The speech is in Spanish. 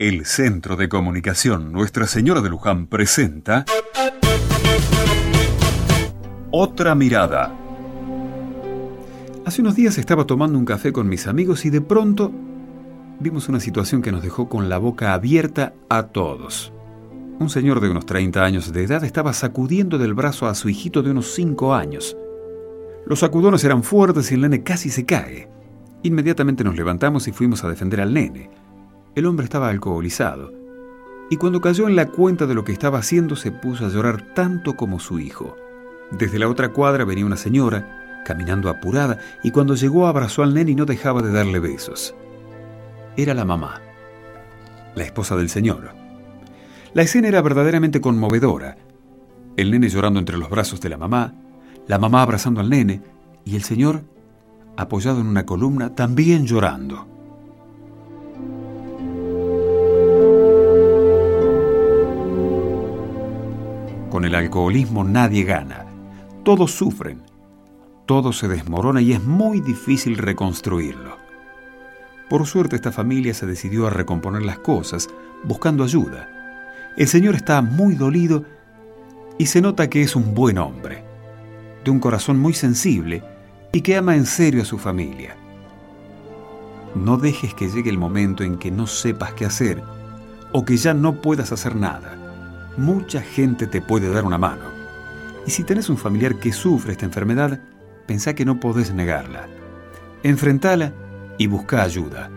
El Centro de Comunicación Nuestra Señora de Luján presenta Otra Mirada. Hace unos días estaba tomando un café con mis amigos y de pronto vimos una situación que nos dejó con la boca abierta a todos. Un señor de unos 30 años de edad estaba sacudiendo del brazo a su hijito de unos 5 años. Los sacudones eran fuertes y el nene casi se cae. Inmediatamente nos levantamos y fuimos a defender al nene. El hombre estaba alcoholizado, y cuando cayó en la cuenta de lo que estaba haciendo se puso a llorar tanto como su hijo. Desde la otra cuadra venía una señora, caminando apurada, y cuando llegó abrazó al nene y no dejaba de darle besos. Era la mamá, la esposa del señor. La escena era verdaderamente conmovedora. El nene llorando entre los brazos de la mamá, la mamá abrazando al nene y el señor apoyado en una columna, también llorando. Con el alcoholismo nadie gana, todos sufren, todo se desmorona y es muy difícil reconstruirlo. Por suerte esta familia se decidió a recomponer las cosas, buscando ayuda. El señor está muy dolido y se nota que es un buen hombre, de un corazón muy sensible y que ama en serio a su familia. No dejes que llegue el momento en que no sepas qué hacer o que ya no puedas hacer nada. Mucha gente te puede dar una mano. Y si tenés un familiar que sufre esta enfermedad, pensá que no podés negarla. Enfrentala y busca ayuda.